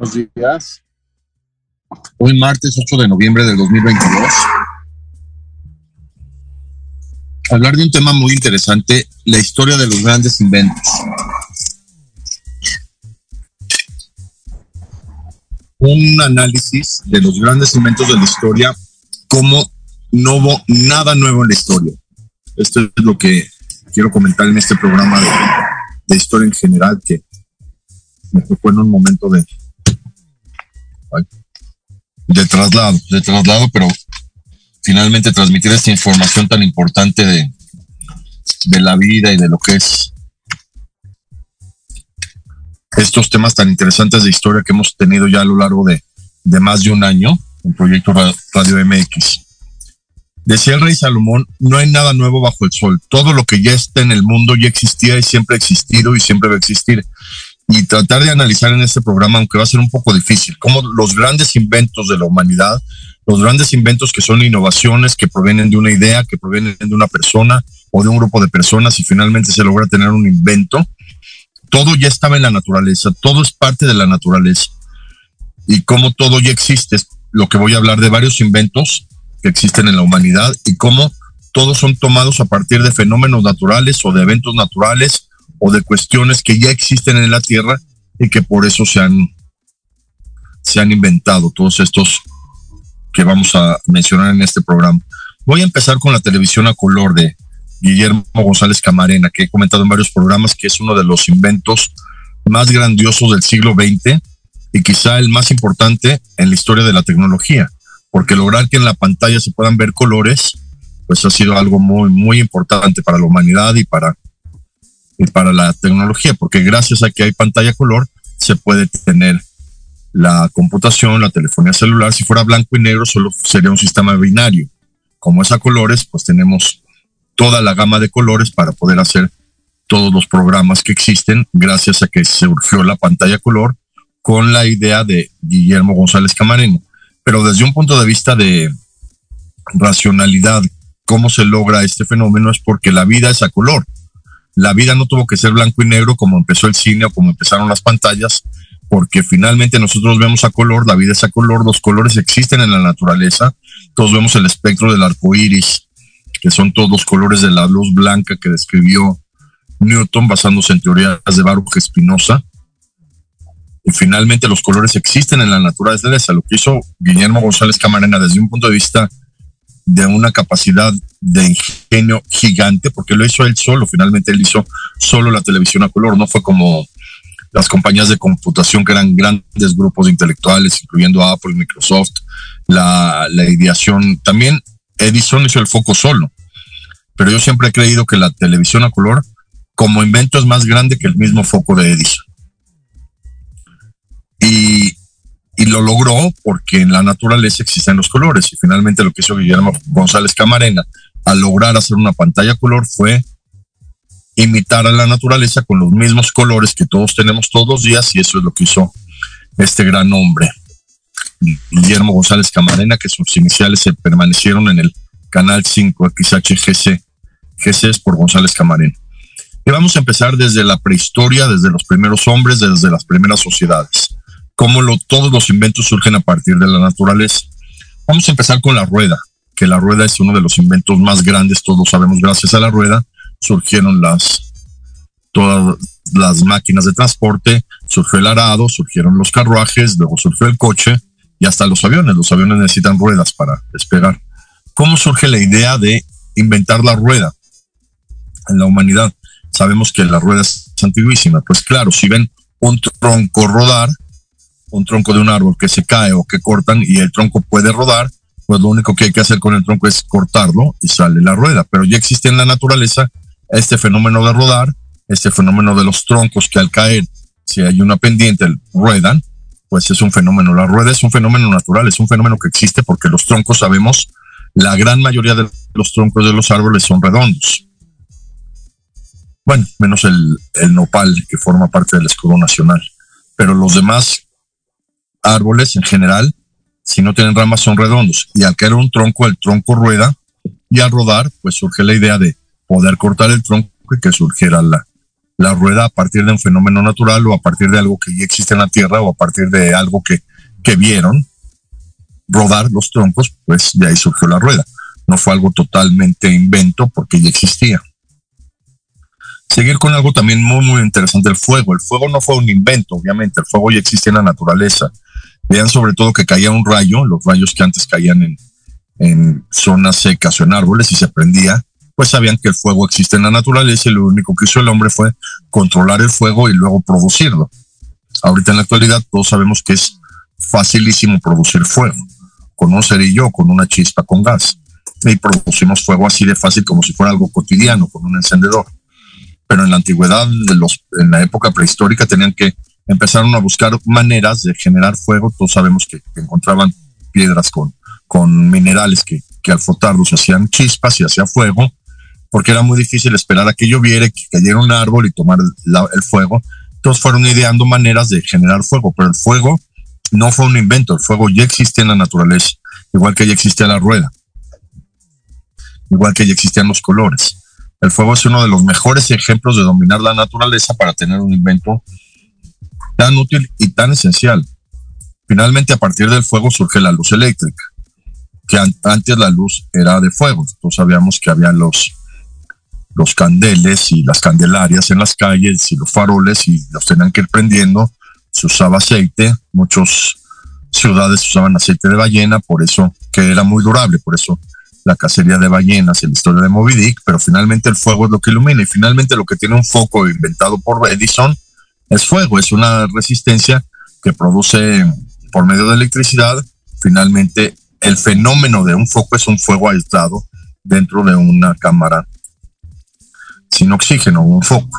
Buenos días. Hoy martes 8 de noviembre del 2022. Hablar de un tema muy interesante, la historia de los grandes inventos. Un análisis de los grandes inventos de la historia, como no hubo nada nuevo en la historia. Esto es lo que quiero comentar en este programa de, historia en general, que me tocó en un momento de, de traslado, de traslado, pero finalmente transmitir esta información tan importante de, de la vida y de lo que es estos temas tan interesantes de historia que hemos tenido ya a lo largo de, de más de un año en Proyecto Radio MX. Decía el rey Salomón, no hay nada nuevo bajo el sol. Todo lo que ya está en el mundo ya existía y siempre ha existido y siempre va a existir y tratar de analizar en este programa, aunque va a ser un poco difícil, como los grandes inventos de la humanidad, los grandes inventos que son innovaciones que provienen de una idea, que provienen de una persona o de un grupo de personas y finalmente se logra tener un invento, todo ya estaba en la naturaleza, todo es parte de la naturaleza. Y como todo ya existe, lo que voy a hablar de varios inventos que existen en la humanidad y cómo todos son tomados a partir de fenómenos naturales o de eventos naturales o de cuestiones que ya existen en la Tierra y que por eso se han, se han inventado todos estos que vamos a mencionar en este programa. Voy a empezar con la televisión a color de Guillermo González Camarena, que he comentado en varios programas que es uno de los inventos más grandiosos del siglo XX y quizá el más importante en la historia de la tecnología, porque lograr que en la pantalla se puedan ver colores, pues ha sido algo muy, muy importante para la humanidad y para para la tecnología, porque gracias a que hay pantalla color, se puede tener la computación, la telefonía celular. Si fuera blanco y negro, solo sería un sistema binario. Como es a colores, pues tenemos toda la gama de colores para poder hacer todos los programas que existen, gracias a que surgió la pantalla color con la idea de Guillermo González Camareno. Pero desde un punto de vista de racionalidad, cómo se logra este fenómeno es porque la vida es a color la vida no tuvo que ser blanco y negro como empezó el cine o como empezaron las pantallas, porque finalmente nosotros vemos a color, la vida es a color, los colores existen en la naturaleza, todos vemos el espectro del arco iris, que son todos los colores de la luz blanca que describió Newton basándose en teorías de Baruch Espinosa. Y finalmente los colores existen en la naturaleza. Lo que hizo Guillermo González Camarena desde un punto de vista de una capacidad de ingenio gigante, porque lo hizo él solo, finalmente él hizo solo la televisión a color, no fue como las compañías de computación que eran grandes grupos intelectuales, incluyendo Apple, Microsoft, la, la ideación. También Edison hizo el foco solo, pero yo siempre he creído que la televisión a color como invento es más grande que el mismo foco de Edison. Y y lo logró porque en la naturaleza existen los colores. Y finalmente lo que hizo Guillermo González Camarena al lograr hacer una pantalla color fue imitar a la naturaleza con los mismos colores que todos tenemos todos los días y eso es lo que hizo este gran hombre Guillermo González Camarena que sus iniciales se permanecieron en el canal 5 XHGC GC es por González Camarena. Y vamos a empezar desde la prehistoria desde los primeros hombres desde las primeras sociedades cómo lo, todos los inventos surgen a partir de la naturaleza. Vamos a empezar con la rueda, que la rueda es uno de los inventos más grandes, todos sabemos, gracias a la rueda surgieron las todas las máquinas de transporte, surgió el arado, surgieron los carruajes, luego surgió el coche y hasta los aviones. Los aviones necesitan ruedas para despegar. ¿Cómo surge la idea de inventar la rueda en la humanidad? Sabemos que la rueda es antiguísima. Pues claro, si ven un tronco rodar, un tronco de un árbol que se cae o que cortan y el tronco puede rodar, pues lo único que hay que hacer con el tronco es cortarlo y sale la rueda. Pero ya existe en la naturaleza este fenómeno de rodar, este fenómeno de los troncos que al caer, si hay una pendiente, ruedan, pues es un fenómeno. La rueda es un fenómeno natural, es un fenómeno que existe porque los troncos sabemos, la gran mayoría de los troncos de los árboles son redondos. Bueno, menos el, el nopal que forma parte del escudo nacional. Pero los demás árboles en general, si no tienen ramas, son redondos. Y al caer un tronco, el tronco rueda y al rodar, pues surge la idea de poder cortar el tronco y que surgiera la, la rueda a partir de un fenómeno natural o a partir de algo que ya existe en la Tierra o a partir de algo que, que vieron rodar los troncos, pues de ahí surgió la rueda. No fue algo totalmente invento porque ya existía. Seguir con algo también muy, muy interesante, el fuego. El fuego no fue un invento, obviamente, el fuego ya existe en la naturaleza. Vean sobre todo que caía un rayo, los rayos que antes caían en, en zonas secas o en árboles y se prendía, pues sabían que el fuego existe en la naturaleza y lo único que hizo el hombre fue controlar el fuego y luego producirlo. Ahorita en la actualidad todos sabemos que es facilísimo producir fuego, con un cerillo con una chispa con gas. Y producimos fuego así de fácil como si fuera algo cotidiano, con un encendedor pero en la antigüedad, en la época prehistórica, tenían que empezaron a buscar maneras de generar fuego. Todos sabemos que, encontraban piedras con, con minerales que, que al frotarlos hacían chispas y hacía fuego, porque era muy difícil esperar a que lloviera, que cayera un árbol y tomar el fuego. Entonces fueron ideando maneras de generar fuego, pero el fuego no fue un invento, el fuego ya existe en la naturaleza, igual que ya existía la rueda, igual que ya existían los colores. El fuego es uno de los mejores ejemplos de dominar la naturaleza para tener un invento tan útil y tan esencial. Finalmente, a partir del fuego surge la luz eléctrica, que antes la luz era de fuego. Todos sabíamos que había los, los candeles y las candelarias en las calles y los faroles y los tenían que ir prendiendo. Se usaba aceite, muchas ciudades usaban aceite de ballena, por eso que era muy durable, por eso la cacería de ballenas y la historia de Moby Dick, pero finalmente el fuego es lo que ilumina y finalmente lo que tiene un foco inventado por Edison es fuego, es una resistencia que produce por medio de electricidad. Finalmente el fenómeno de un foco es un fuego aislado dentro de una cámara sin oxígeno, un foco.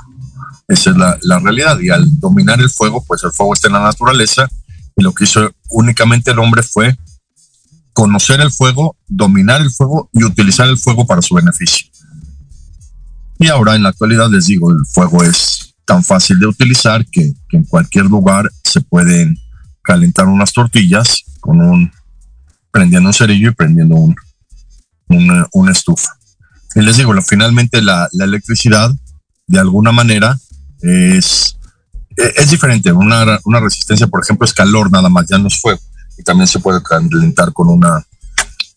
Esa es la, la realidad y al dominar el fuego, pues el fuego está en la naturaleza y lo que hizo únicamente el hombre fue conocer el fuego, dominar el fuego y utilizar el fuego para su beneficio. Y ahora en la actualidad les digo, el fuego es tan fácil de utilizar que, en cualquier lugar se pueden calentar unas tortillas con un prendiendo un cerillo y prendiendo un, una, estufa. Y les digo, finalmente la, la, electricidad de alguna manera es, es diferente. Una, una resistencia, por ejemplo, es calor nada más, ya no es fuego y también se puede calentar con una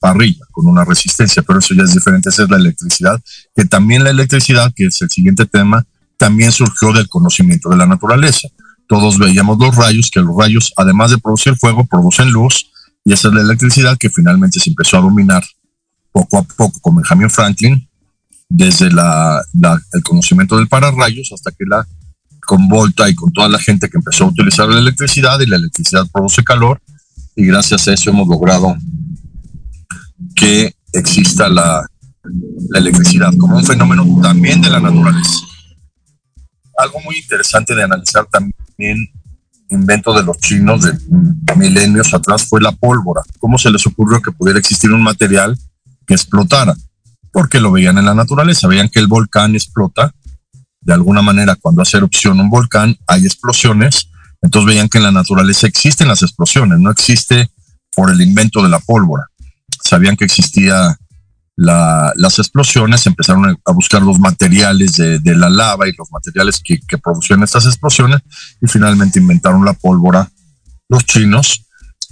parrilla, con una resistencia, pero eso ya es diferente, esa es la electricidad, que también la electricidad, que es el siguiente tema, también surgió del conocimiento de la naturaleza. Todos veíamos los rayos, que los rayos, además de producir fuego, producen luz, y esa es la electricidad que finalmente se empezó a dominar poco a poco con Benjamin Franklin, desde la, el conocimiento del pararrayos hasta que la con Volta y con toda la gente que empezó a utilizar la electricidad y la electricidad produce calor y gracias a eso hemos logrado que exista la, electricidad como un fenómeno también de la naturaleza. Algo muy interesante de analizar también, invento de los chinos de milenios atrás, fue la pólvora. ¿Cómo se les ocurrió que pudiera existir un material que explotara? Porque lo veían en la naturaleza, veían que el volcán explota. De alguna manera, cuando hace erupción un volcán, hay explosiones entonces veían que en la naturaleza existen las explosiones, no existe por el invento de la pólvora. Sabían que existía las explosiones, empezaron a buscar los materiales de, la lava y los materiales que, que producían estas explosiones y finalmente inventaron la pólvora los chinos,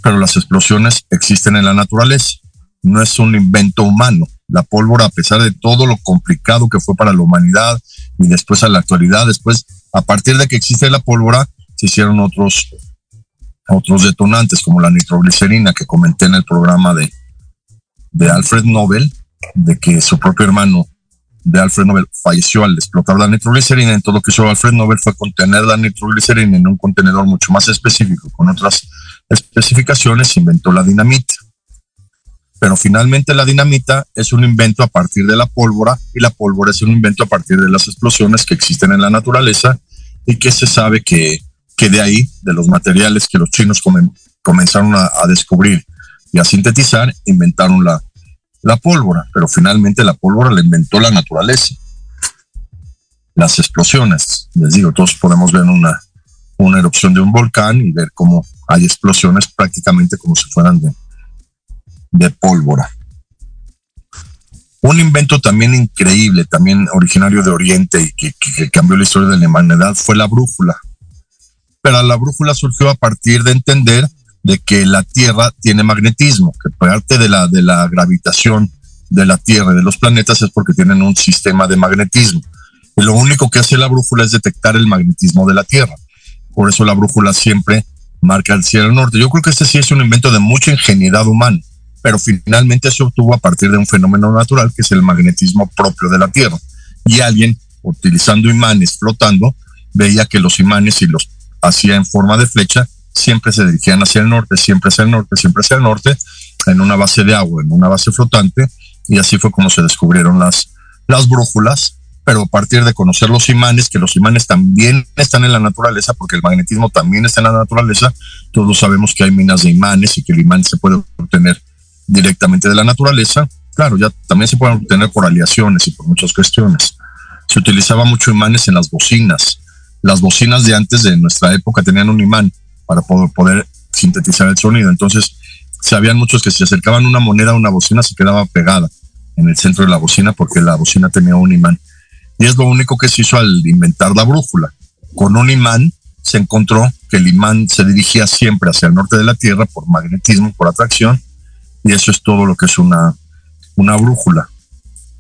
pero las explosiones existen en la naturaleza, no es un invento humano. La pólvora, a pesar de todo lo complicado que fue para la humanidad y después a la actualidad, después, a partir de que existe la pólvora, se hicieron otros, otros detonantes, como la nitroglicerina que comenté en el programa de, de Alfred Nobel, de que su propio hermano de Alfred Nobel falleció al explotar la nitroglicerina, entonces lo que hizo Alfred Nobel fue contener la nitroglicerina en un contenedor mucho más específico, con otras especificaciones, inventó la dinamita. Pero finalmente la dinamita es un invento a partir de la pólvora y la pólvora es un invento a partir de las explosiones que existen en la naturaleza y que se sabe que, que de ahí, de los materiales que los chinos comenzaron a, descubrir y a sintetizar, inventaron la, la pólvora, pero finalmente la pólvora la inventó la naturaleza. Las explosiones, les digo, todos podemos ver una, una erupción de un volcán y ver cómo hay explosiones prácticamente como si fueran de, de pólvora. Un invento también increíble, también originario de Oriente y que, que, cambió la historia de la humanidad fue la brújula. Pero la brújula surgió a partir de entender de que la Tierra tiene magnetismo, que parte de la, de la gravitación de la Tierra y de los planetas es porque tienen un sistema de magnetismo. Y lo único que hace la brújula es detectar el magnetismo de la Tierra. Por eso la brújula siempre marca el cielo norte. Yo creo que este sí es un invento de mucha ingenuidad humana, pero finalmente se obtuvo a partir de un fenómeno natural que es el magnetismo propio de la Tierra. Y alguien, utilizando imanes flotando, veía que los imanes, y los hacía en forma de flecha, siempre se dirigían hacia el norte, siempre hacia el norte, siempre hacia el norte, en una base de agua, en una base flotante, y así fue como se descubrieron las, las brújulas, pero a partir de conocer los imanes, que los imanes también están en la naturaleza, porque el magnetismo también está en la naturaleza, todos sabemos que hay minas de imanes y que el imán se puede obtener directamente de la naturaleza, claro, ya también se pueden obtener por aleaciones y por muchas cuestiones. Se utilizaba mucho imanes en las bocinas. Las bocinas de antes de nuestra época tenían un imán para poder, sintetizar el sonido. Entonces, sabían muchos que si acercaban una moneda a una bocina se quedaba pegada en el centro de la bocina porque la bocina tenía un imán. Y es lo único que se hizo al inventar la brújula. Con un imán se encontró que el imán se dirigía siempre hacia el norte de la Tierra por magnetismo, por atracción, y eso es todo lo que es una, una brújula.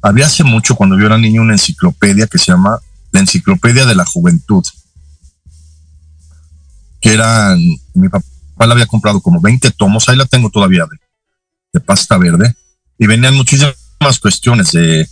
Había hace mucho, cuando yo era niño, una enciclopedia que se llama La Enciclopedia de la Juventud que eran, mi papá la había comprado como 20 tomos, ahí la tengo todavía de, pasta verde, y venían muchísimas cuestiones de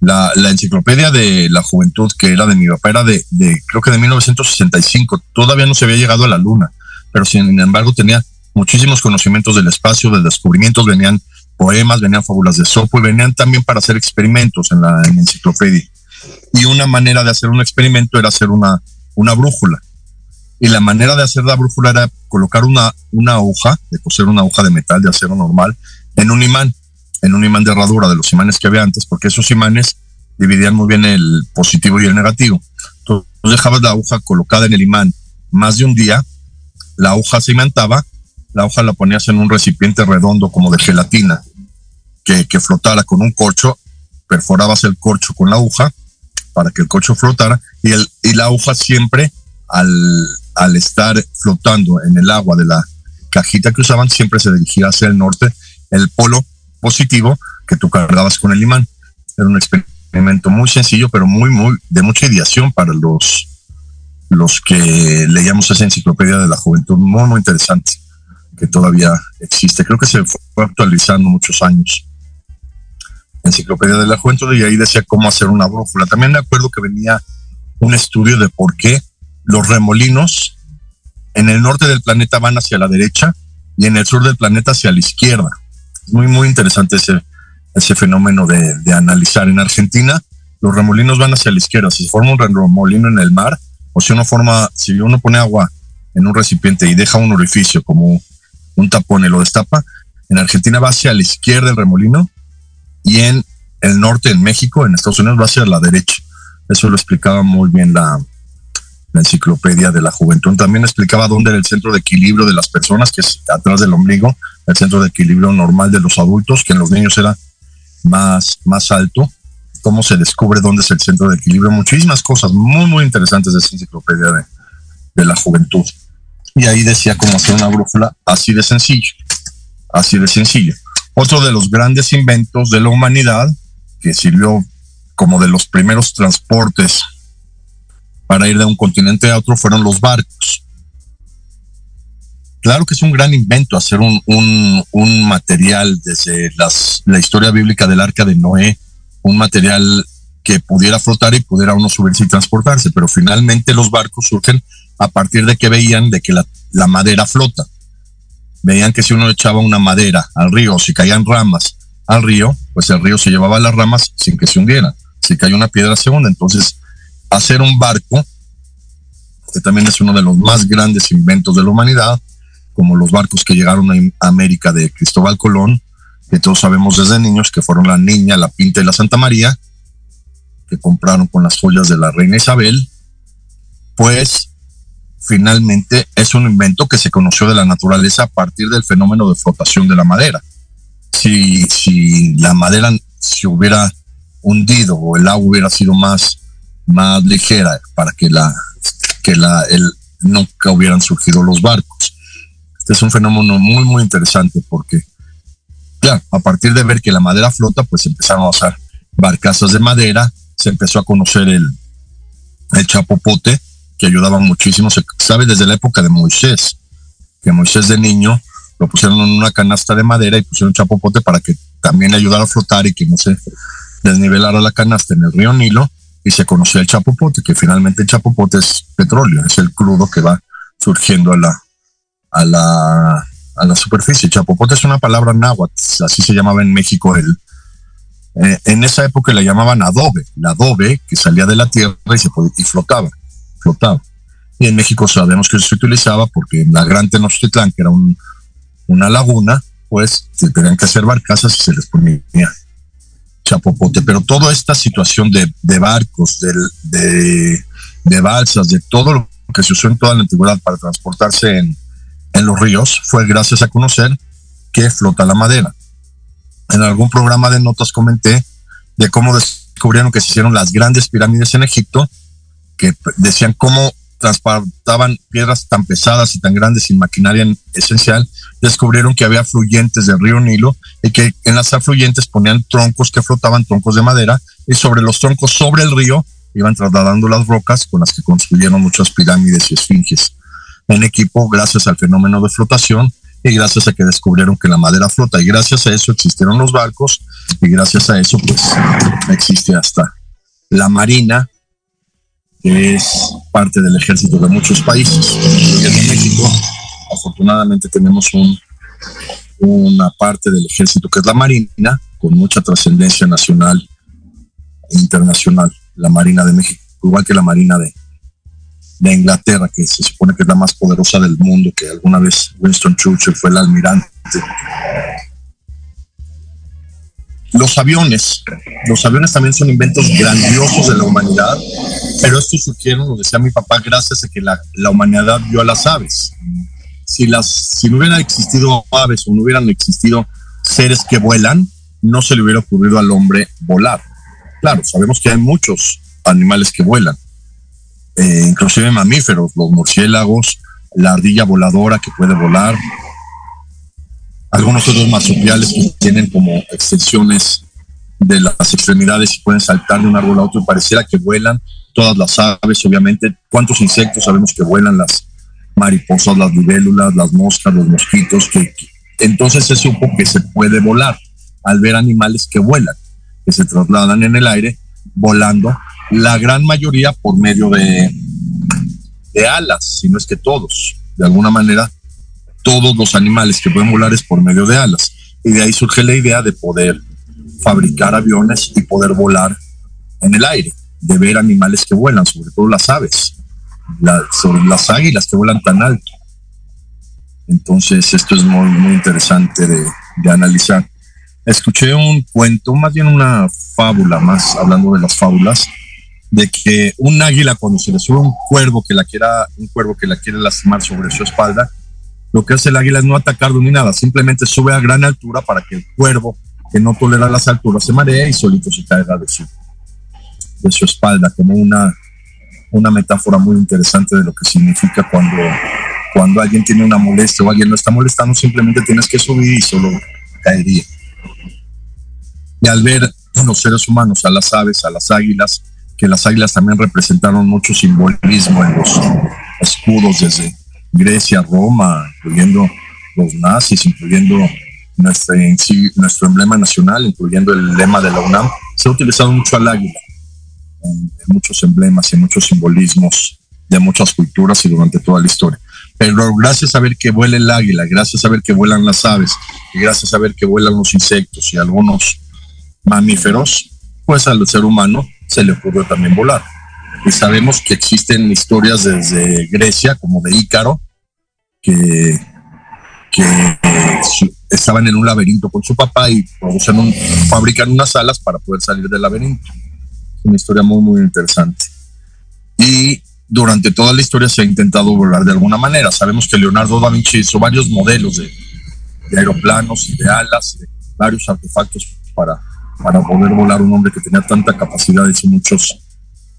la, enciclopedia de la juventud que era de mi papá, era de, creo que de 1965, todavía no se había llegado a la luna, pero sin embargo tenía muchísimos conocimientos del espacio, de descubrimientos, venían poemas, venían fábulas de Sopo y venían también para hacer experimentos en la enciclopedia. Y una manera de hacer un experimento era hacer una, una brújula y la manera de hacer la brújula era colocar una, una hoja, de coser una hoja de metal, de acero normal, en un imán, en un imán de herradura de los imanes que había antes, porque esos imanes dividían muy bien el positivo y el negativo. Entonces dejabas la hoja colocada en el imán más de un día, la hoja se imantaba, la hoja la ponías en un recipiente redondo como de gelatina que, que flotara con un corcho, perforabas el corcho con la aguja para que el corcho flotara y, el, y la hoja siempre al, al estar flotando en el agua de la cajita que usaban, siempre se dirigía hacia el norte, el polo positivo que tú cargabas con el imán. Era un experimento muy sencillo, pero muy, muy, de mucha ideación para los, los que leíamos esa enciclopedia de la juventud, muy, muy interesante, que todavía existe. Creo que se fue actualizando muchos años. Enciclopedia de la juventud y ahí decía cómo hacer una brújula. También me acuerdo que venía un estudio de por qué los remolinos en el norte del planeta van hacia la derecha y en el sur del planeta hacia la izquierda. Es muy, muy interesante ese, ese fenómeno de, de analizar. En Argentina, los remolinos van hacia la izquierda. Si se forma un remolino en el mar, o si uno forma, si uno pone agua en un recipiente y deja un orificio como un tapón y lo destapa, en Argentina va hacia la izquierda el remolino y en el norte, en México, en Estados Unidos, va hacia la derecha. Eso lo explicaba muy bien la, enciclopedia de la juventud. También explicaba dónde era el centro de equilibrio de las personas, que es atrás del ombligo, el centro de equilibrio normal de los adultos, que en los niños era más, más alto, cómo se descubre dónde es el centro de equilibrio, muchísimas cosas muy, muy interesantes de esa enciclopedia de, de la juventud. Y ahí decía cómo hacer una brújula así de sencillo, así de sencillo. Otro de los grandes inventos de la humanidad, que sirvió como de los primeros transportes para ir de un continente a otro fueron los barcos. Claro que es un gran invento hacer un, material desde la historia bíblica del arca de Noé, un material que pudiera flotar y pudiera uno subirse y transportarse, pero finalmente los barcos surgen a partir de que veían de que la madera flota. Veían que si uno echaba una madera al río, si caían ramas al río, pues el río se llevaba las ramas sin que se hundiera. Si cae una piedra se hunde. Entonces, hacer un barco, que también es uno de los más grandes inventos de la humanidad, como los barcos que llegaron a América de Cristóbal Colón, que todos sabemos desde niños que fueron la Niña, la Pinta y la Santa María, que compraron con las joyas de la reina Isabel, pues finalmente es un invento que se conoció de la naturaleza a partir del fenómeno de flotación de la madera. Si, si la madera se hubiera hundido o el agua hubiera sido más, más ligera para que la que la el, nunca hubieran surgido los barcos. Este es un fenómeno muy muy interesante porque ya a partir de ver que la madera flota, pues empezaron a usar barcazas de madera, se empezó a conocer el, el chapopote, que ayudaba muchísimo, se sabe desde la época de Moisés, que Moisés de niño lo pusieron en una canasta de madera y pusieron chapopote para que también le ayudara a flotar y que no se desnivelara la canasta en el río Nilo y se conoció el chapopote, que finalmente el chapopote es petróleo, es el crudo que va surgiendo a la, a la, a la superficie. Chapopote es una palabra náhuatl, así se llamaba en México el, eh, en esa época le llamaban adobe, el adobe que salía de la tierra y, se podía, y flotaba, flotaba. Y en México sabemos que se utilizaba porque en la Gran Tenochtitlán, que era un, una laguna, pues se tenían que hacer barcazas y se les ponía chapopote. Pero toda esta situación de, de barcos, de, de, de, balsas, de todo lo que se usó en toda la antigüedad para transportarse en, en los ríos, fue gracias a conocer que flota la madera. En algún programa de notas comenté de cómo descubrieron que se hicieron las grandes pirámides en Egipto, que decían cómo transportaban piedras tan pesadas y tan grandes sin maquinaria esencial, descubrieron que había fluyentes del río Nilo y que en las afluyentes ponían troncos que flotaban, troncos de madera, y sobre los troncos, sobre el río, iban trasladando las rocas con las que construyeron muchas pirámides y esfinges. En equipo gracias al fenómeno de flotación y gracias a que descubrieron que la madera flota y gracias a eso existieron los barcos y gracias a eso pues existe hasta la marina que es parte del ejército de muchos países. En México, afortunadamente tenemos un, una parte del ejército que es la Marina, con mucha trascendencia nacional e internacional, la Marina de México, igual que la Marina de, de Inglaterra, que se supone que es la más poderosa del mundo, que alguna vez Winston Churchill fue el almirante los aviones, los aviones también son inventos grandiosos de la humanidad, pero estos surgieron, lo decía mi papá, gracias a que la, la humanidad vio a las aves. Si, las, si no hubieran existido aves o no hubieran existido seres que vuelan, no se le hubiera ocurrido al hombre volar. Claro, sabemos que hay muchos animales que vuelan, eh, inclusive mamíferos, los murciélagos, la ardilla voladora que puede volar, algunos otros marsupiales que tienen como extensiones de las extremidades y pueden saltar de un árbol a otro pareciera que vuelan. Todas las aves, obviamente. ¿Cuántos insectos sabemos que vuelan? Las mariposas, las libélulas, las moscas, los mosquitos. Que, entonces se supo que se puede volar al ver animales que vuelan, que se trasladan en el aire volando, la gran mayoría por medio de, de alas, si no es que todos, de alguna manera todos los animales que pueden volar es por medio de alas. Y de ahí surge la idea de poder fabricar aviones y poder volar en el aire, de ver animales que vuelan, sobre todo las aves, sobre las águilas que vuelan tan alto. Entonces, esto es muy, muy interesante de, de analizar. Escuché un cuento, más bien una fábula, más hablando de las fábulas, de que un águila cuando se le sube un cuervo que la quiera, un cuervo que la quiere lastimar sobre su espalda, lo que hace el águila es no atacarlo ni nada, simplemente sube a gran altura para que el cuervo, que no tolera las alturas, se maree y solito se caiga de su, de su espalda, como una, una metáfora muy interesante de lo que significa cuando, cuando alguien tiene una molestia o alguien no está molestando, simplemente tienes que subir y solo caería. Y al ver a los seres humanos, a las aves, a las águilas, que las águilas también representaron mucho simbolismo en los escudos desde Grecia, Roma, incluyendo los nazis, incluyendo nuestro, emblema nacional, incluyendo el lema de la UNAM, se ha utilizado mucho al águila. en, muchos emblemas y en muchos simbolismos de muchas culturas y durante toda la historia. Pero gracias a ver que vuela el águila, gracias a ver que vuelan las aves, y gracias a ver que vuelan los insectos y algunos mamíferos, pues al ser humano se le ocurrió también volar. Y sabemos que existen historias desde Grecia, como de Ícaro, que, estaban en un laberinto con su papá y fabrican unas alas para poder salir del laberinto. Una historia muy, muy interesante. Y durante toda la historia se ha intentado volar de alguna manera. Sabemos que Leonardo da Vinci hizo varios modelos de, aeroplanos y de alas, de varios artefactos para, para poder volar un hombre que tenía tanta capacidad, hizo muchos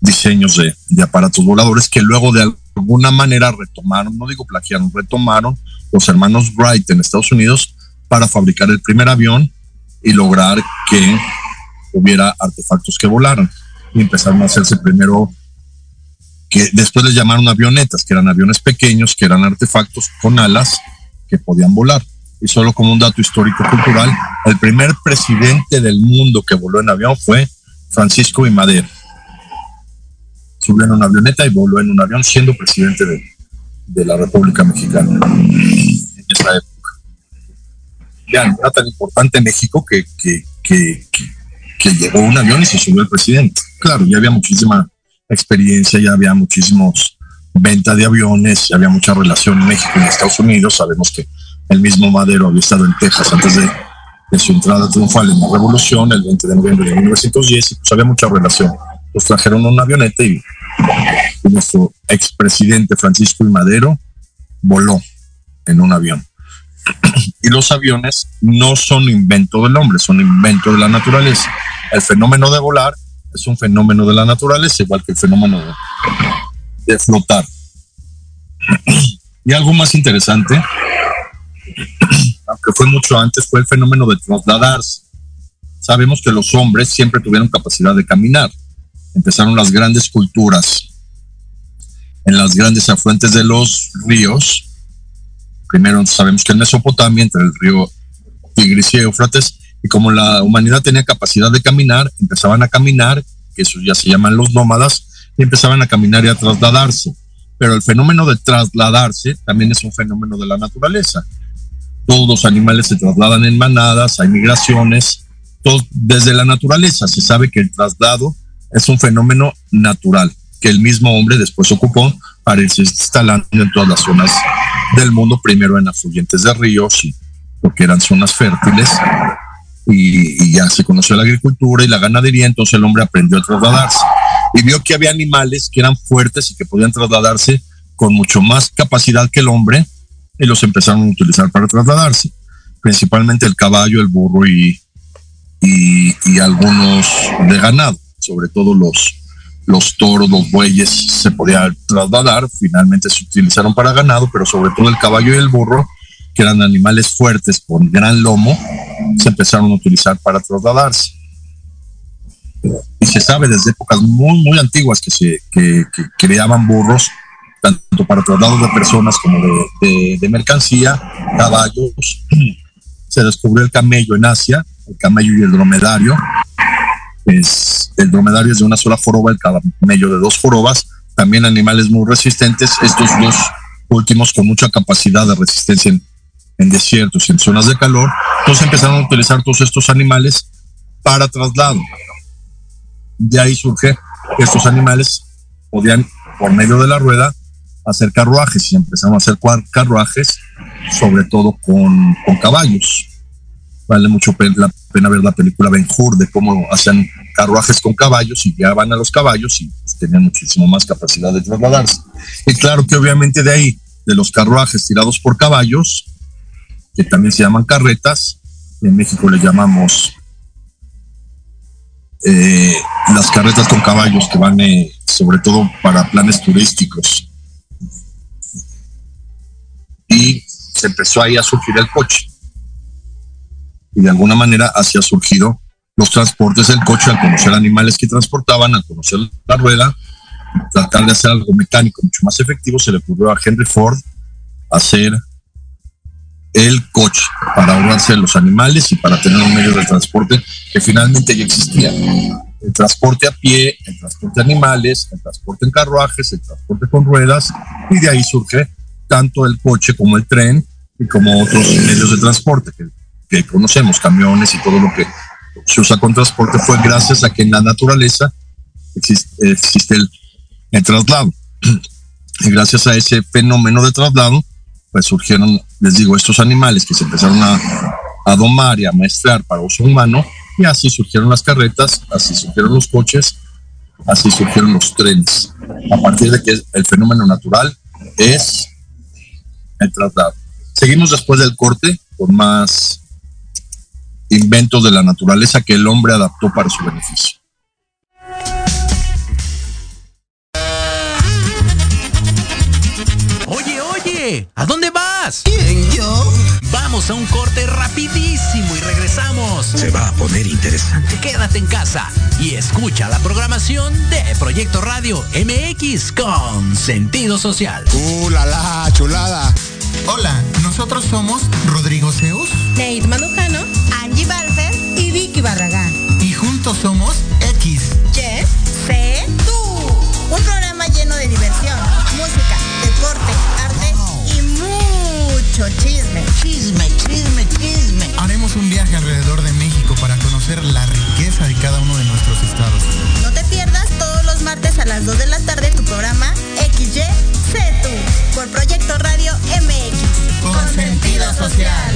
diseños de, de aparatos voladores que luego de alguna manera retomaron, no digo plagiaron, retomaron los hermanos Wright en Estados Unidos para fabricar el primer avión y lograr que hubiera artefactos que volaran. Y empezaron a hacerse primero que después les llamaron avionetas, que eran aviones pequeños, que eran artefactos con alas que podían volar. Y solo como un dato histórico cultural, el primer presidente del mundo que voló en avión fue Francisco I. Madero. Subió en una avioneta y voló en un avión siendo presidente de, de la República Mexicana en esa época. No era tan importante México que, que, que, que, llegó un avión y se subió el presidente. Claro, ya había muchísima experiencia, ya había muchísimos venta de aviones, ya había mucha relación México y Estados Unidos. Sabemos que el mismo Madero había estado en Texas antes de, de su entrada triunfal en la revolución, el 20 de noviembre de 1910, y pues había mucha relación. Los trajeron una avioneta y nuestro expresidente Francisco y Madero voló en un avión. Y los aviones no son invento del hombre, son invento de la naturaleza. El fenómeno de volar es un fenómeno de la naturaleza, igual que el fenómeno de, flotar. Y algo más interesante, aunque fue mucho antes, fue el fenómeno de trasladarse. Sabemos que los hombres siempre tuvieron capacidad de caminar. Empezaron las grandes culturas en las grandes afluentes de los ríos. Primero sabemos que en Mesopotamia, entre el río Tigris y Éufrates, y como la humanidad tenía capacidad de caminar, empezaban a caminar, que eso ya se llaman los nómadas, y empezaban a caminar y a trasladarse. Pero el fenómeno de trasladarse también es un fenómeno de la naturaleza. Todos los animales se trasladan en manadas, hay migraciones, todo, desde la naturaleza se sabe que el traslado es un fenómeno natural que el mismo hombre después ocupó para irse instalando en todas las zonas del mundo, primero en afluentes de ríos, porque eran zonas fértiles, y, ya se conoció la agricultura y la ganadería, entonces el hombre aprendió a trasladarse y vio que había animales que eran fuertes y que podían trasladarse con mucho más capacidad que el hombre y los empezaron a utilizar para trasladarse, principalmente el caballo, el burro y, y algunos de ganado, sobre todo los, los toros, los bueyes se podían trasladar, finalmente se utilizaron para ganado, pero sobre todo el caballo y el burro, que eran animales fuertes con gran lomo, se empezaron a utilizar para trasladarse. Y se sabe desde épocas muy, muy antiguas que se que, creaban burros, tanto para traslados de personas como de, de mercancía, caballos. Se descubrió el camello en Asia, el camello y el dromedario, es, el dromedario es de una sola foroba, el camello de dos forobas, también animales muy resistentes, estos dos últimos con mucha capacidad de resistencia en, en desiertos en zonas de calor, entonces empezaron a utilizar todos estos animales para traslado. De ahí surge que estos animales podían, por medio de la rueda, hacer carruajes y empezaron a hacer carruajes, sobre todo con, con caballos. Vale mucho la pena ver la película Ben Hur de cómo hacían carruajes con caballos y guiaban a los caballos y pues, tenían muchísimo más capacidad de trasladarse. Y claro que obviamente de ahí, de los carruajes tirados por caballos, que también se llaman carretas, en México le llamamos eh, las carretas con caballos que van eh, sobre todo para planes turísticos. Y se empezó ahí a surgir el coche y de alguna manera así ha surgido los transportes del coche al conocer animales que transportaban, al conocer la rueda, tratar de hacer algo mecánico mucho más efectivo, se le ocurrió a Henry Ford hacer el coche para ahorrarse los animales y para tener un medio de transporte que finalmente ya existía. el transporte a pie, el transporte de animales, el transporte en carruajes, el transporte con ruedas, y de ahí surge tanto el coche como el tren y como otros medios de transporte que, que conocemos, camiones y todo lo que se usa con transporte, fue gracias a que en la naturaleza existe, existe el, el traslado. Y gracias a ese fenómeno de traslado, pues surgieron, les digo, estos animales que se empezaron a, a domar y a maestrar para uso humano, y así surgieron las carretas, así surgieron los coches, así surgieron los trenes. A partir de que el fenómeno natural es el traslado. Seguimos después del corte con más inventos de la naturaleza que el hombre adaptó para su beneficio. Oye, oye, ¿a dónde vas? ¿Quién, yo? Vamos a un corte rapidísimo y regresamos. Se va a poner interesante. Quédate en casa y escucha la programación de Proyecto Radio MX con sentido social. ¡Uh, la, la chulada! Hola, nosotros somos Rodrigo Zeus, Nate Manujano, Vicky Barragán. Y juntos somos X, Y, C, tú. Un programa lleno de diversión, música, deporte, arte wow. y mucho chisme. Chisme, chisme, chisme. Haremos un viaje alrededor de México para conocer la riqueza de cada uno de nuestros estados. No te pierdas todos los martes a las 2 de la tarde tu programa XY tú por Proyecto Radio MX. Con, con sentido social.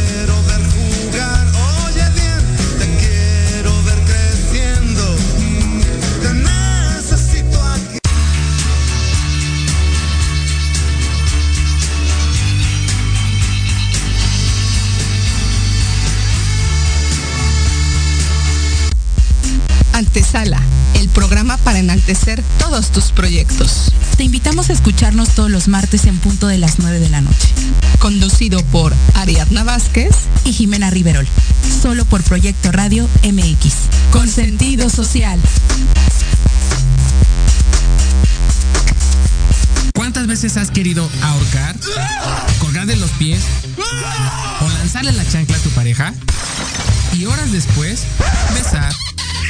Antesala, el programa para enaltecer todos tus proyectos. Te invitamos a escucharnos todos los martes en punto de las 9 de la noche. Conducido por Ariadna Vázquez y Jimena Riverol. Solo por Proyecto Radio MX. Con sentido social. ¿Cuántas veces has querido ahorcar, colgar de los pies o lanzarle la chancla a tu pareja? Y horas después, besar,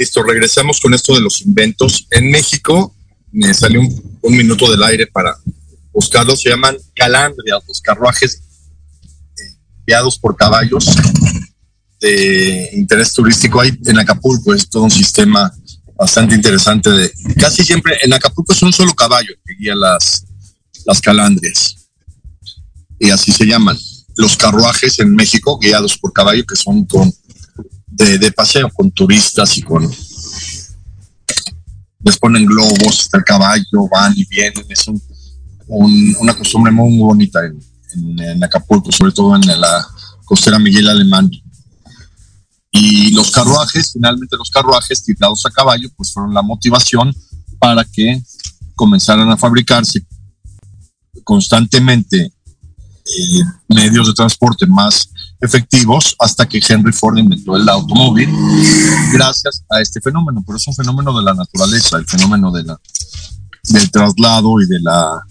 Listo, regresamos con esto de los inventos. En México me salió un, minuto del aire para buscarlos. Se llaman calandrias, los carruajes eh, guiados por caballos de interés turístico. Hay en Acapulco es todo un sistema bastante interesante de casi siempre en Acapulco es un solo caballo que guía las, las calandrias. Y así se llaman. Los carruajes en México guiados por caballo que son con de, de paseo con turistas y con les ponen globos, está el caballo, van y vienen, es un, un- una costumbre muy bonita en, en- en Acapulco, sobre todo en la costera Miguel Alemán. Y los carruajes, finalmente los carruajes tirados a caballo, pues fueron la motivación para que comenzaran a fabricarse constantemente eh, medios de transporte más efectivos hasta que Henry Ford inventó el automóvil gracias a este fenómeno, pero es un fenómeno de la naturaleza, el fenómeno de la, del traslado y de la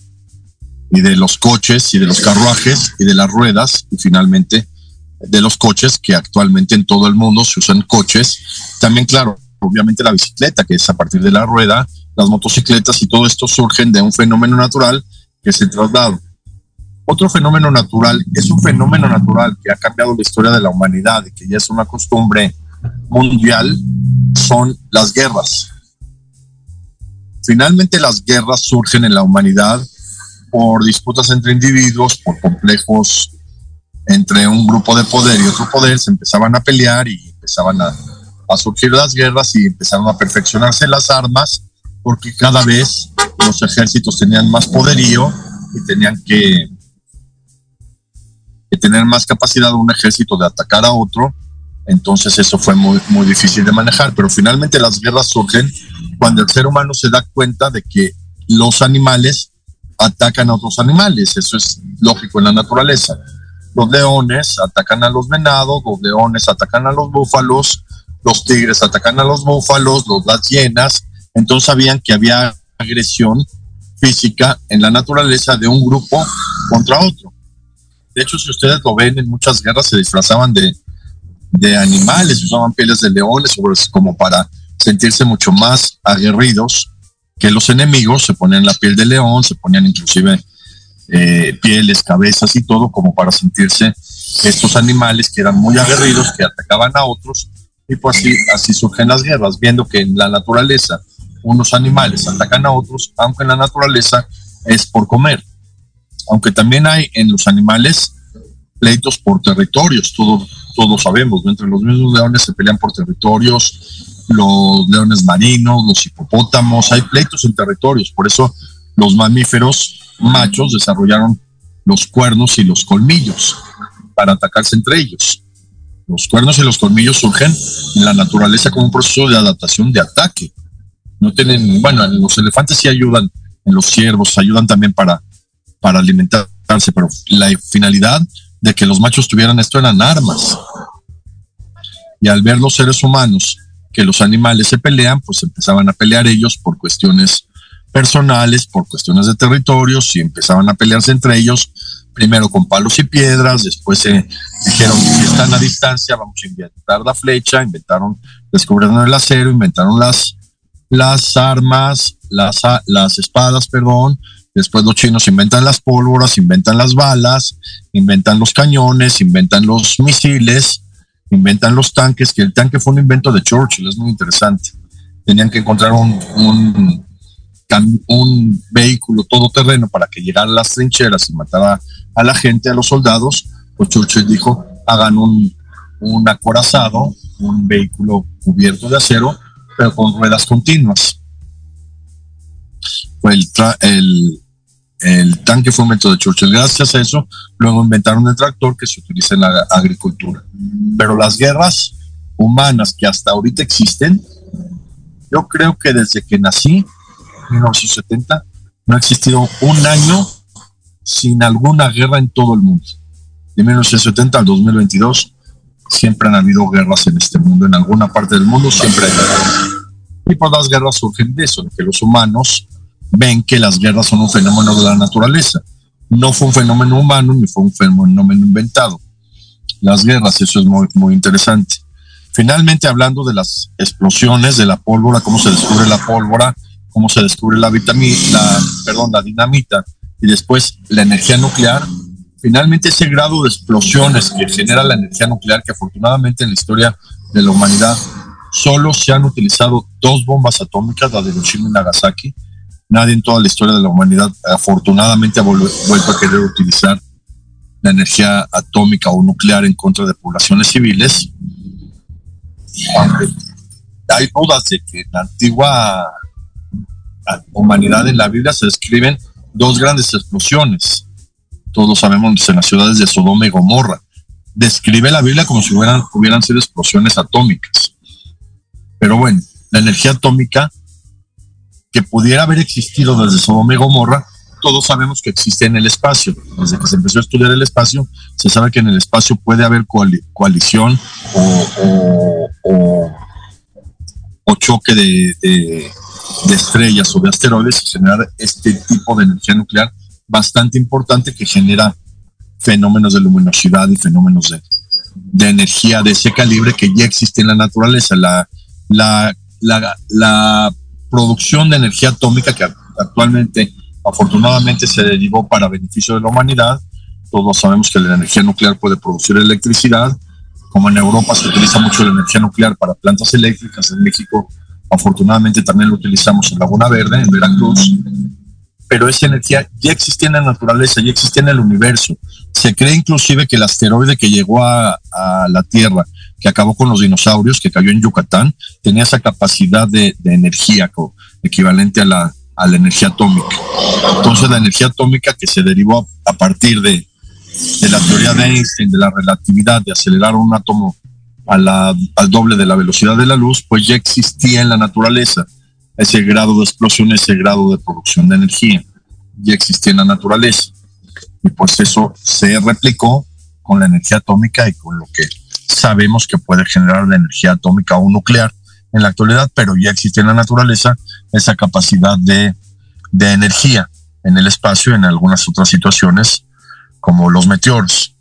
y de los coches y de los carruajes y de las ruedas y finalmente de los coches que actualmente en todo el mundo se usan coches. También, claro, obviamente la bicicleta, que es a partir de la rueda, las motocicletas y todo esto surgen de un fenómeno natural que es el traslado. Otro fenómeno natural es un fenómeno natural que ha cambiado la historia de la humanidad y que ya es una costumbre mundial, son las guerras. Finalmente las guerras surgen en la humanidad por disputas entre individuos, por complejos entre un grupo de poder y otro poder, se empezaban a pelear y empezaban a, a surgir las guerras y empezaron a perfeccionarse las armas porque cada vez los ejércitos tenían más poderío y tenían que, que tener más capacidad un ejército de atacar a otro. Entonces eso fue muy, muy difícil de manejar, pero finalmente las guerras surgen cuando el ser humano se da cuenta de que los animales atacan a otros animales. Eso es lógico en la naturaleza. Los leones atacan a los venados, los leones atacan a los búfalos, los tigres atacan a los búfalos, los, las hienas. Entonces sabían que había agresión física en la naturaleza de un grupo contra otro. De hecho, si ustedes lo ven, en muchas guerras se disfrazaban de, de animales, usaban pieles de leones como para sentirse mucho más aguerridos que los enemigos, se ponían la piel de león, se ponían inclusive eh, pieles, cabezas y todo como para sentirse estos animales que eran muy aguerridos, que atacaban a otros y pues así, así surgen las guerras, viendo que en la naturaleza unos animales atacan a otros, aunque en la naturaleza es por comer. Aunque también hay en los animales pleitos por territorios, todos sabemos, entre los mismos leones se pelean por territorios, los leones marinos, los hipopótamos, hay pleitos en territorios, por eso los mamíferos machos desarrollaron los cuernos y los colmillos para atacarse entre ellos. Los cuernos y los colmillos surgen en la naturaleza como un proceso de adaptación de ataque. No tienen, bueno, los elefantes sí ayudan, en los ciervos ayudan también para, para alimentarse pero la finalidad de que los machos tuvieran esto eran armas. Y al ver los seres humanos que los animales se pelean, pues empezaban a pelear ellos por cuestiones personales, por cuestiones de territorios, y empezaban a pelearse entre ellos, primero con palos y piedras, después se dijeron si están a distancia, vamos a inventar la flecha, inventaron, descubrieron el acero, inventaron las, las armas, las, las espadas, perdón, después los chinos inventan las pólvoras, inventan las balas, inventan los cañones, inventan los misiles, inventan los tanques, que el tanque fue un invento de Churchill, es muy interesante. Tenían que encontrar un, un, un vehículo todoterreno para que llegara a las trincheras y matara a la gente, a los soldados. Pues Churchill dijo, hagan un, acorazado, un vehículo cubierto de acero, pero con ruedas continuas. El, el, el tanque fue un método de Churchill. Gracias a eso, luego inventaron el tractor que se utiliza en la agricultura. Pero las guerras humanas que hasta ahorita existen, yo creo que desde que nací, 1970, no ha existido un año sin alguna guerra en todo el mundo. De 1970 al 2022, siempre han habido guerras en este mundo, en alguna parte del mundo siempre hay guerras. Y por las guerras surgen de eso, de que los humanos ven que las guerras son un fenómeno de la naturaleza. No fue un fenómeno humano ni fue un fenómeno inventado. Las guerras, eso es muy, muy interesante. Finalmente, hablando de las explosiones, de la pólvora, cómo se descubre la pólvora, cómo se descubre la vitamina, perdón, la dinamita y después la energía nuclear. Finalmente, ese grado de explosiones que genera la energía nuclear, que afortunadamente en la historia de la humanidad solo se han utilizado dos bombas atómicas, la de Hiroshima y Nagasaki, nadie en toda la historia de la humanidad afortunadamente ha vuelto a querer utilizar la energía atómica o nuclear en contra de poblaciones civiles. Hay dudas de que en la antigua humanidad en la Biblia se describen dos grandes explosiones. Todos sabemos en las ciudades de Sodoma y Gomorra. Describe la Biblia como si hubieran, hubieran sido explosiones atómicas. Pero bueno, la energía atómica que pudiera haber existido desde Sodoma Gomorra, todos sabemos que existe en el espacio. Desde que se empezó a estudiar el espacio, se sabe que en el espacio puede haber coalición o, o, choque de, de, estrellas o de asteroides y generar este tipo de energía nuclear bastante importante que genera fenómenos de luminosidad y fenómenos de, de energía de ese calibre que ya existe en la naturaleza. La, la, la producción de energía atómica que actualmente afortunadamente se derivó para beneficio de la humanidad. Todos sabemos que la energía nuclear puede producir electricidad. Como en Europa se utiliza mucho la energía nuclear para plantas eléctricas, en México afortunadamente también lo utilizamos en Laguna Verde, en Veracruz. Pero esa energía ya existía en la naturaleza, ya existía en el universo. Se cree inclusive que el asteroide que llegó a, a la Tierra que acabó con los dinosaurios, que cayó en Yucatán, tenía esa capacidad de, energía equivalente a la, a la energía atómica. Entonces la energía atómica que se derivó a, partir de, de, la teoría de Einstein, de la relatividad, de acelerar un átomo a la, al doble de la velocidad de la luz, pues ya existía en la naturaleza ese grado de explosión, ese grado de producción de energía, ya existía en la naturaleza. Y pues eso se replicó con la energía atómica y con lo que sabemos que puede generar la energía atómica o nuclear en la actualidad, pero ya existe en la naturaleza esa capacidad de, de energía en el espacio en algunas otras situaciones como los meteoros.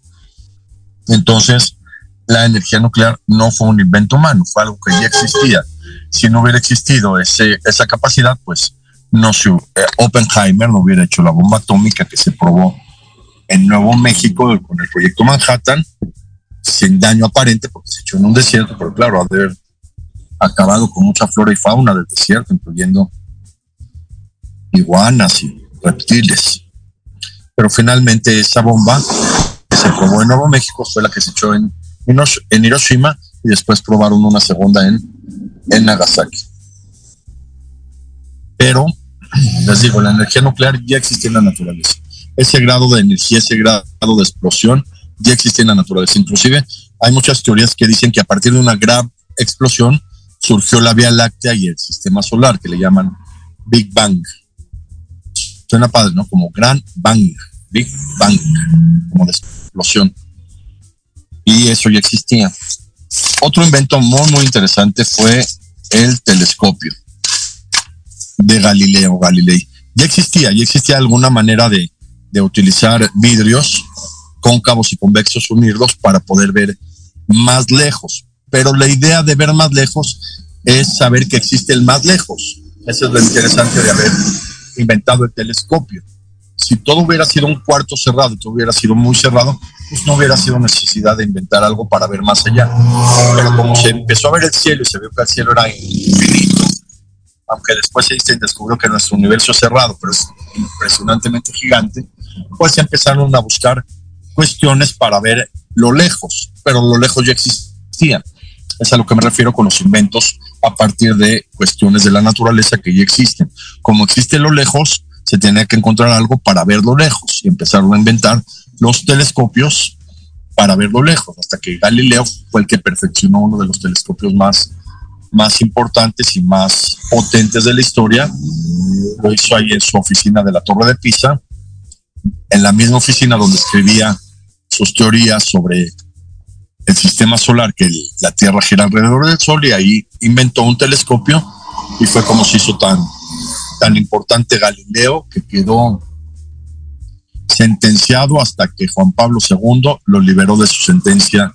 Entonces, la energía nuclear no fue un invento humano, fue algo que ya existía. Si no hubiera existido ese, esa capacidad, pues no se, eh, Oppenheimer no hubiera hecho la bomba atómica que se probó en Nuevo México con el proyecto Manhattan sin daño aparente porque se echó en un desierto, pero claro, haber acabado con mucha flora y fauna del desierto, incluyendo iguanas y reptiles. Pero finalmente esa bomba que se probó en Nuevo México fue la que se echó en, en Hiroshima y después probaron una segunda en, en Nagasaki. Pero, les digo, la energía nuclear ya existía en la naturaleza. Ese grado de energía, ese grado de explosión, ya existe en la naturaleza. Inclusive hay muchas teorías que dicen que a partir de una gran explosión surgió la Vía Láctea y el sistema solar, que le llaman Big Bang. Suena padre, ¿no? Como Gran Bang. Big Bang, como de explosión. Y eso ya existía. Otro invento muy, muy interesante fue el telescopio de Galileo Galilei. Ya existía, ya existía alguna manera de, de utilizar vidrios cóncavos y convexos, unirlos para poder ver más lejos. Pero la idea de ver más lejos es saber que existe el más lejos. Eso es lo interesante de haber inventado el telescopio. Si todo hubiera sido un cuarto cerrado, todo hubiera sido muy cerrado, pues no hubiera sido necesidad de inventar algo para ver más allá. Pero como se empezó a ver el cielo y se vio que el cielo era infinito, aunque después Einstein descubrió que nuestro universo es cerrado, pero es impresionantemente gigante, pues empezaron a buscar cuestiones para ver lo lejos, pero lo lejos ya existían. Es a lo que me refiero con los inventos a partir de cuestiones de la naturaleza que ya existen. Como existe lo lejos, se tenía que encontrar algo para verlo lejos y empezaron a inventar los telescopios para verlo lejos, hasta que Galileo fue el que perfeccionó uno de los telescopios más, más importantes y más potentes de la historia. Lo hizo ahí en su oficina de la Torre de Pisa, en la misma oficina donde escribía sus teorías sobre el sistema solar, que la Tierra gira alrededor del Sol, y ahí inventó un telescopio y fue como se hizo tan, tan importante Galileo que quedó sentenciado hasta que Juan Pablo II lo liberó de su sentencia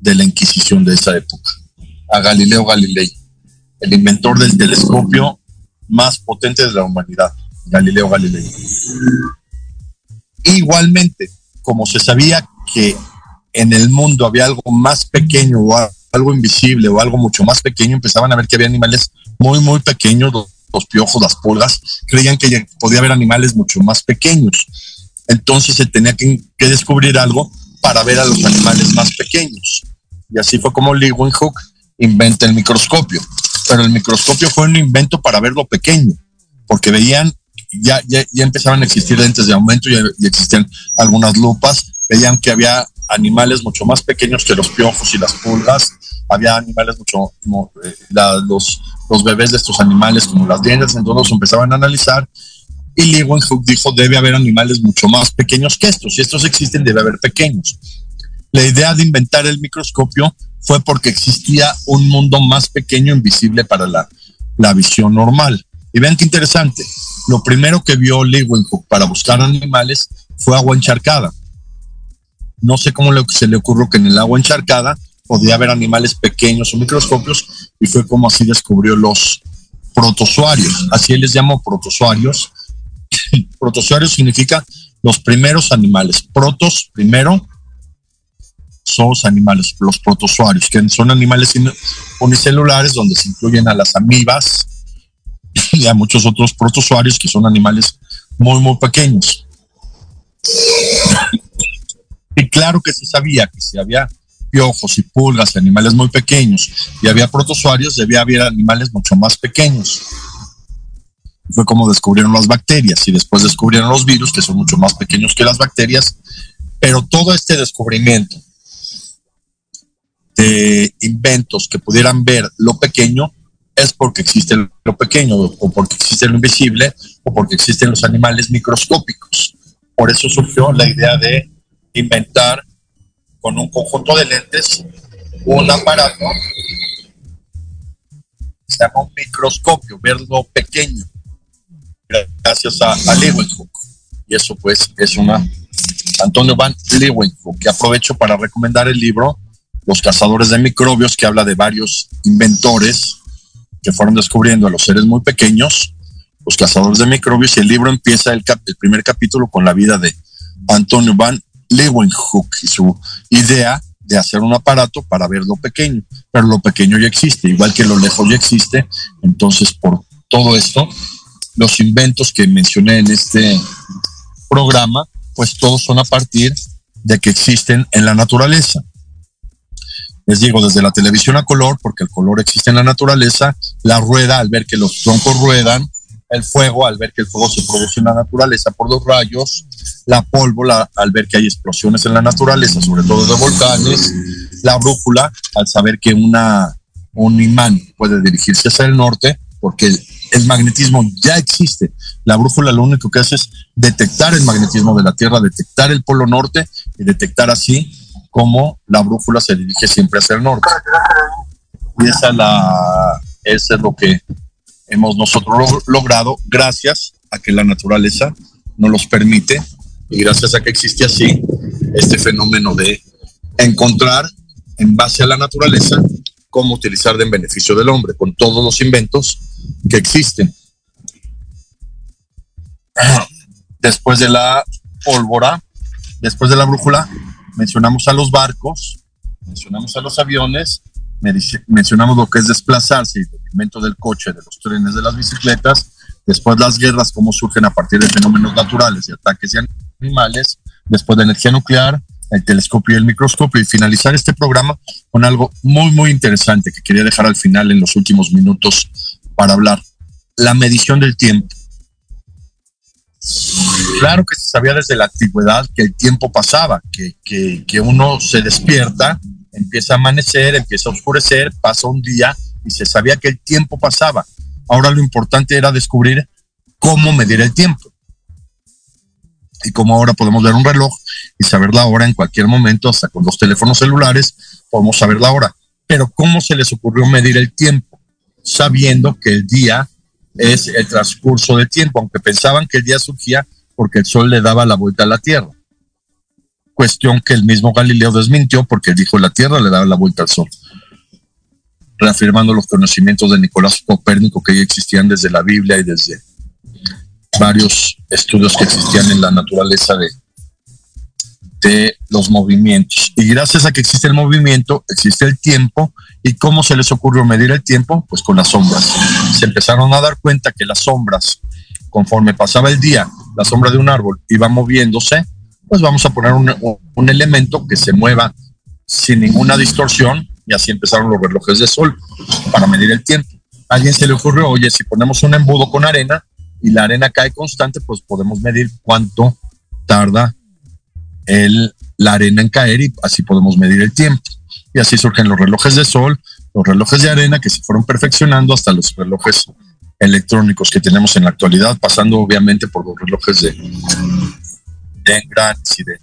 de la Inquisición de esa época. A Galileo Galilei, el inventor del telescopio más potente de la humanidad, Galileo Galilei. Igualmente, como se sabía que en el mundo había algo más pequeño o algo invisible o algo mucho más pequeño, empezaban a ver que había animales muy, muy pequeños, los, piojos, las pulgas, creían que podía haber animales mucho más pequeños. Entonces se tenía que, descubrir algo para ver a los animales más pequeños. Y así fue como Leeuwenhoek inventa el microscopio. Pero el microscopio fue un invento para ver lo pequeño, porque veían, ya, ya, ya empezaban a existir lentes de aumento, ya existían algunas lupas, veían que había animales mucho más pequeños que los piojos y las pulgas, había animales mucho, como, eh, la, los, los bebés de estos animales como las diendas, entonces los empezaban a analizar y Leeuwenhoek dijo debe haber animales mucho más pequeños que estos, si estos existen debe haber pequeños. La idea de inventar el microscopio fue porque existía un mundo más pequeño invisible para la, la visión normal. Y vean qué interesante, lo primero que vio Leeuwenhoek para buscar animales fue agua encharcada no sé cómo se le ocurrió que en el agua encharcada podía haber animales pequeños o microscopios y fue como así descubrió los protozoarios. Así les llamó protozoarios. protozoarios significa los primeros animales. Protos, primero, son los animales, los protozoarios, que son animales unicelulares donde se incluyen a las amibas y a muchos otros protozoarios que son animales muy, muy pequeños. Y claro que se sabía que si había piojos y pulgas, animales muy pequeños, y había protozoarios, debía haber animales mucho más pequeños. Fue como descubrieron las bacterias y después descubrieron los virus, que son mucho más pequeños que las bacterias, pero todo este descubrimiento de inventos que pudieran ver lo pequeño es porque existe lo pequeño, o porque existe lo invisible, o porque existen los animales microscópicos. Por eso surgió la idea de inventar con un conjunto de lentes un aparato que se llama un microscopio, verlo pequeño, gracias a, a Leeuwenhoek. Y eso pues es una Antonio Van Leeuwenhoek, que aprovecho para recomendar el libro Los cazadores de microbios, que habla de varios inventores que fueron descubriendo a los seres muy pequeños, los cazadores de microbios, y el libro empieza el, cap el primer capítulo con la vida de Antonio Van Leeuwenhoek y su idea de hacer un aparato para ver lo pequeño, pero lo pequeño ya existe, igual que lo lejos ya existe, entonces por todo esto, los inventos que mencioné en este programa, pues todos son a partir de que existen en la naturaleza. Les digo, desde la televisión a color, porque el color existe en la naturaleza, la rueda, al ver que los troncos ruedan, el fuego, al ver que el fuego se produce en la naturaleza por los rayos, la pólvora, al ver que hay explosiones en la naturaleza, sobre todo de volcanes, la brújula, al saber que un imán puede dirigirse hacia el norte, porque el magnetismo ya existe. La brújula lo único que hace es detectar el magnetismo de la Tierra, detectar el polo norte y detectar así cómo la brújula se dirige siempre hacia el norte. Y esa, es lo que hemos nosotros logrado gracias a que la naturaleza nos los permite y gracias a que existe así este fenómeno de encontrar en base a la naturaleza cómo utilizarla en beneficio del hombre, con todos los inventos que existen. Después de la pólvora, después de la brújula, mencionamos a los barcos, mencionamos a los aviones, mencionamos lo que es desplazarse y el invento del coche, de los trenes, de las bicicletas, después las guerras, cómo surgen a partir de fenómenos naturales y ataques de animales, después de energía nuclear, el telescopio y el microscopio y finalizar este programa con algo muy, muy interesante que quería dejar al final en los últimos minutos para hablar. La medición del tiempo. Claro que se sabía desde la antigüedad que el tiempo pasaba, que, que, uno se despierta, empieza a amanecer, empieza a oscurecer, pasa un día y se sabía que el tiempo pasaba. Ahora lo importante era descubrir cómo medir el tiempo y como ahora podemos ver un reloj y saber la hora en cualquier momento, hasta con los teléfonos celulares, podemos saber la hora. Pero ¿cómo se les ocurrió medir el tiempo? Sabiendo que el día es el transcurso del tiempo, aunque pensaban que el día surgía porque el sol le daba la vuelta a la Tierra. Cuestión que el mismo Galileo desmintió porque dijo la Tierra le daba la vuelta al sol. Reafirmando los conocimientos de Nicolás Copérnico que ya existían desde la Biblia y desde varios estudios que existían en la naturaleza de, de los movimientos. Y gracias a que existe el movimiento, existe el tiempo. ¿Y cómo se les ocurrió medir el tiempo? Pues con las sombras. Se empezaron a dar cuenta que las sombras, conforme pasaba el día, la sombra de un árbol iba moviéndose, pues vamos a poner un, elemento que se mueva sin ninguna distorsión y así empezaron los relojes de sol para medir el tiempo. Alguien se le ocurrió, oye, si ponemos un embudo con arena, y la arena cae constante, pues podemos medir cuánto tarda el, la arena en caer y así podemos medir el tiempo. Y así surgen los relojes de sol, los relojes de arena que se fueron perfeccionando hasta los relojes electrónicos que tenemos en la actualidad, pasando obviamente por los relojes de, de y de,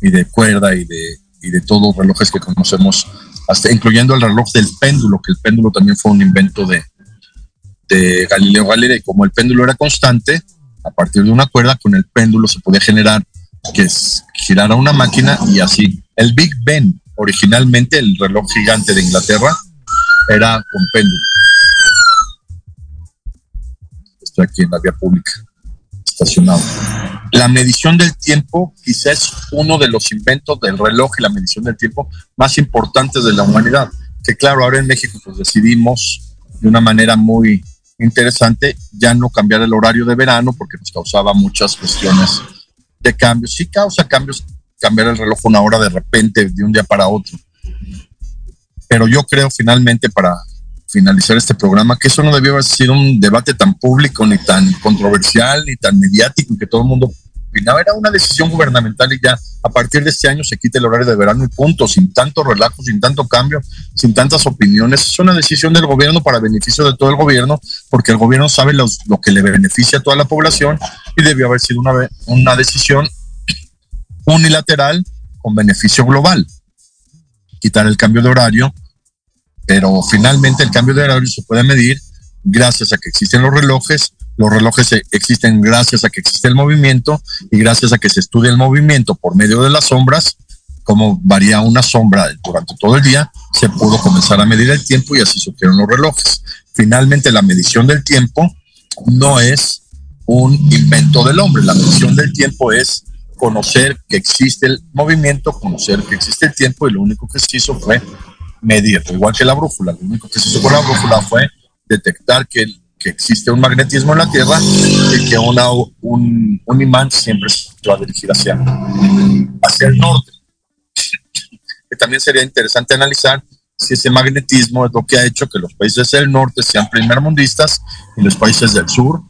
y de cuerda y de, y de todos los relojes que conocemos, hasta incluyendo el reloj del péndulo, que el péndulo también fue un invento de, de Galileo Galilei, como el péndulo era constante, a partir de una cuerda, con el péndulo se podía generar que girara una máquina y así. El Big Ben, originalmente el reloj gigante de Inglaterra, era con péndulo. Estoy aquí en la vía pública, estacionado. La medición del tiempo quizás es uno de los inventos del reloj y la medición del tiempo más importantes de la humanidad. Que claro, ahora en México pues decidimos de una manera muy interesante ya no cambiar el horario de verano porque nos causaba muchas cuestiones de cambios. Sí causa cambios cambiar el reloj una hora de repente, de un día para otro. Pero yo creo finalmente para finalizar este programa que eso no debió haber sido un debate tan público, ni tan controversial, ni tan mediático, que todo el mundo era una decisión gubernamental y ya a partir de este año se quita el horario de verano y punto, sin tanto relajo, sin tanto cambio, sin tantas opiniones. Es una decisión del gobierno para beneficio de todo el gobierno, porque el gobierno sabe lo que le beneficia a toda la población y debió haber sido una, una decisión unilateral con beneficio global. Quitar el cambio de horario, pero finalmente el cambio de horario se puede medir gracias a que existen los relojes los relojes existen gracias a que existe el movimiento y gracias a que se estudia el movimiento por medio de las sombras, como varía una sombra durante todo el día, se pudo comenzar a medir el tiempo y así surgieron los relojes. Finalmente, la medición del tiempo no es un invento del hombre, la medición del tiempo es conocer que existe el movimiento, conocer que existe el tiempo y lo único que se hizo fue medir, igual que la brújula, lo único que se hizo con la brújula fue detectar que que existe un magnetismo en la Tierra y que un, imán siempre se va a dirigir hacia, hacia el norte. Que también sería interesante analizar si ese magnetismo es lo que ha hecho que los países del norte sean primermundistas y los países del sur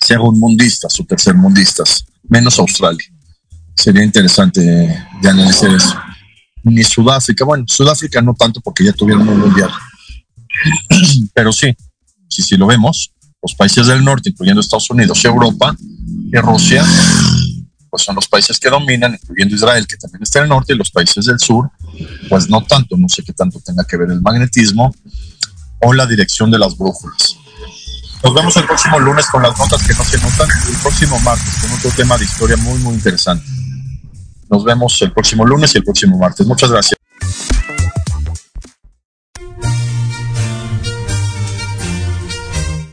sean mundistas o tercermundistas, menos Australia. Sería interesante de analizar eso. Ni Sudáfrica, bueno, Sudáfrica no tanto porque ya tuvieron un mundial, pero sí, si, si lo vemos, los países del norte, incluyendo Estados Unidos Europa, y Rusia, pues son los países que dominan, incluyendo Israel, que también está en el norte, y los países del sur, pues no tanto, no sé qué tanto tenga que ver el magnetismo o la dirección de las brújulas. Nos vemos el próximo lunes con las notas que no se notan y el próximo martes con otro tema de historia muy, muy interesante. Nos vemos el próximo lunes y el próximo martes. Muchas gracias.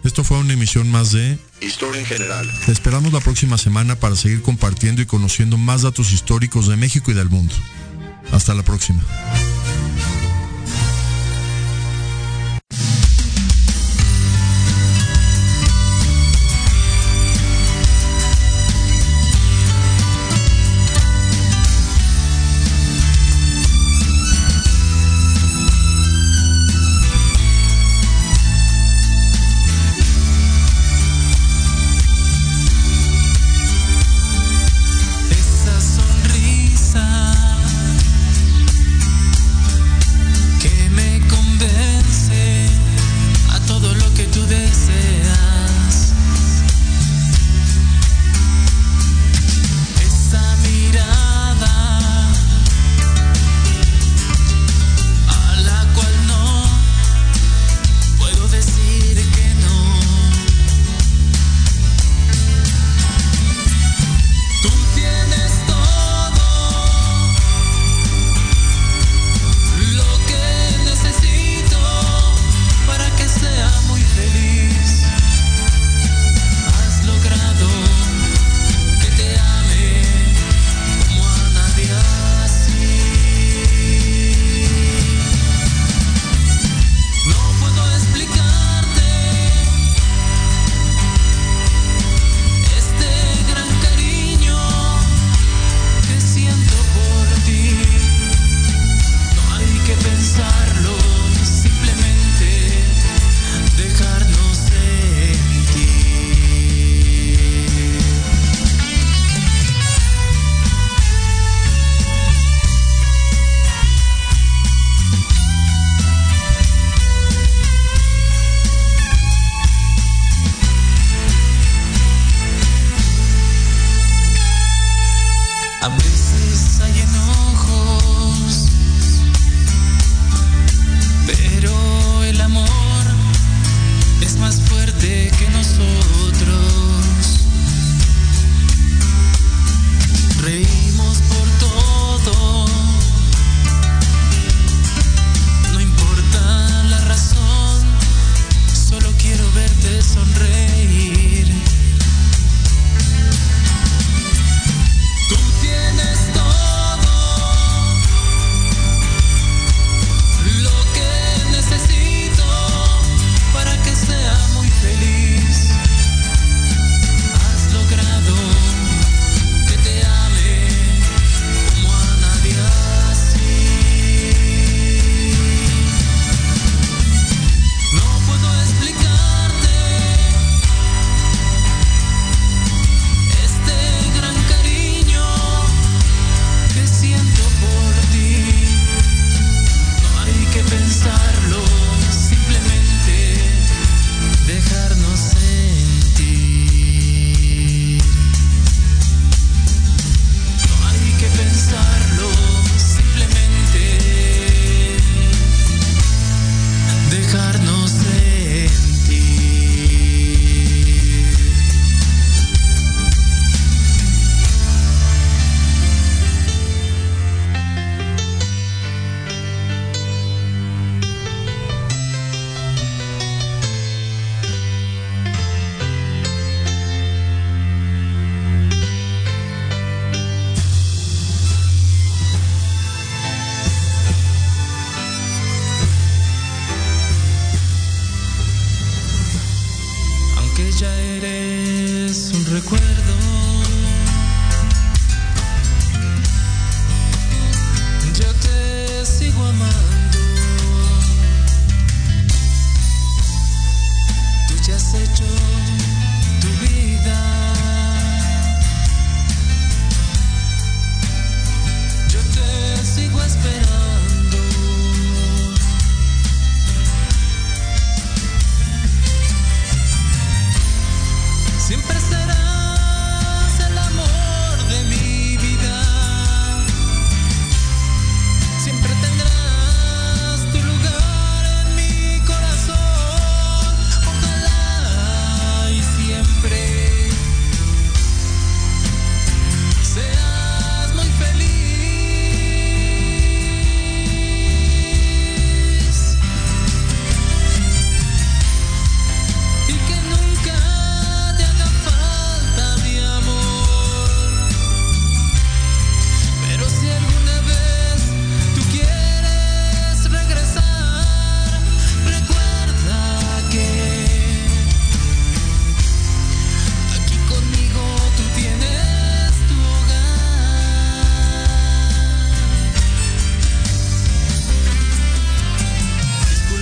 Esto fue una emisión más de Historia en general. Te esperamos la próxima semana para seguir compartiendo y conociendo más datos históricos de México y del mundo. Hasta la próxima.